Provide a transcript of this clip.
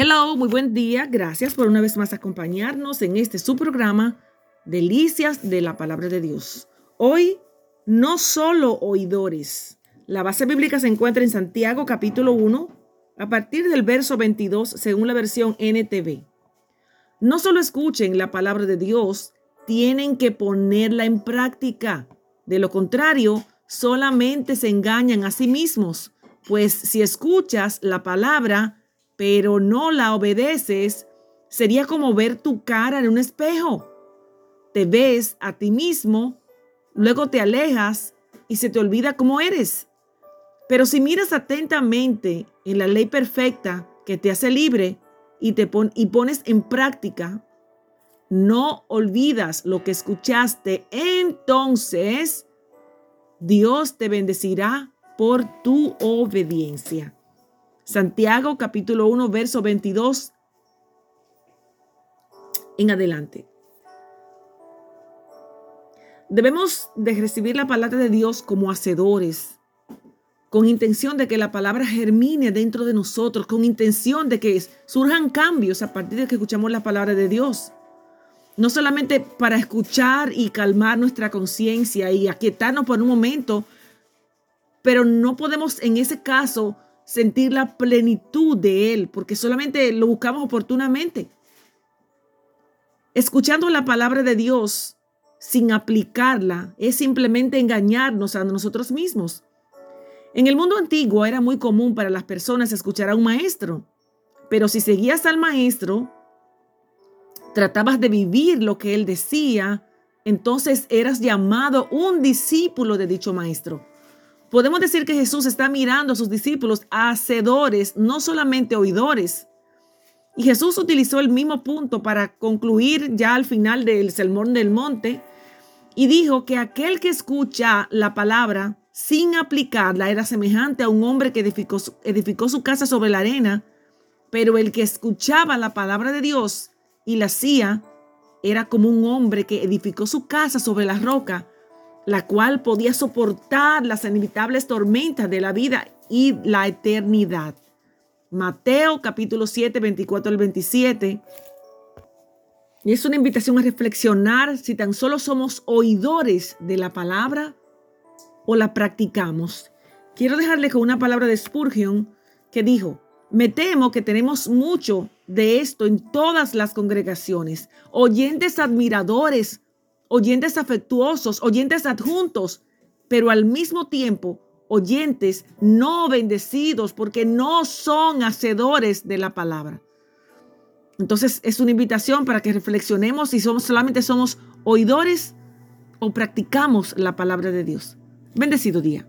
Hello, muy buen día. Gracias por una vez más acompañarnos en este su programa Delicias de la Palabra de Dios. Hoy, no solo oidores. La base bíblica se encuentra en Santiago capítulo 1, a partir del verso 22, según la versión NTV. No solo escuchen la palabra de Dios, tienen que ponerla en práctica. De lo contrario, solamente se engañan a sí mismos, pues si escuchas la palabra, pero no la obedeces, sería como ver tu cara en un espejo. Te ves a ti mismo, luego te alejas y se te olvida cómo eres. Pero si miras atentamente en la ley perfecta que te hace libre y, te y pones en práctica, no olvidas lo que escuchaste, entonces Dios te bendecirá por tu obediencia. Santiago capítulo 1, verso 22 en adelante. Debemos de recibir la palabra de Dios como hacedores, con intención de que la palabra germine dentro de nosotros, con intención de que surjan cambios a partir de que escuchamos la palabra de Dios. No solamente para escuchar y calmar nuestra conciencia y aquietarnos por un momento, pero no podemos en ese caso sentir la plenitud de Él, porque solamente lo buscamos oportunamente. Escuchando la palabra de Dios sin aplicarla es simplemente engañarnos a nosotros mismos. En el mundo antiguo era muy común para las personas escuchar a un maestro, pero si seguías al maestro, tratabas de vivir lo que él decía, entonces eras llamado un discípulo de dicho maestro. Podemos decir que Jesús está mirando a sus discípulos hacedores, no solamente oidores. Y Jesús utilizó el mismo punto para concluir ya al final del Sermón del Monte y dijo que aquel que escucha la palabra sin aplicarla era semejante a un hombre que edificó, edificó su casa sobre la arena, pero el que escuchaba la palabra de Dios y la hacía era como un hombre que edificó su casa sobre la roca la cual podía soportar las inevitables tormentas de la vida y la eternidad. Mateo capítulo 7, 24 al 27. Y es una invitación a reflexionar si tan solo somos oidores de la palabra o la practicamos. Quiero dejarle con una palabra de Spurgeon que dijo, me temo que tenemos mucho de esto en todas las congregaciones, oyentes admiradores oyentes afectuosos, oyentes adjuntos, pero al mismo tiempo oyentes no bendecidos porque no son hacedores de la palabra. Entonces es una invitación para que reflexionemos si somos solamente somos oidores o practicamos la palabra de Dios. Bendecido día.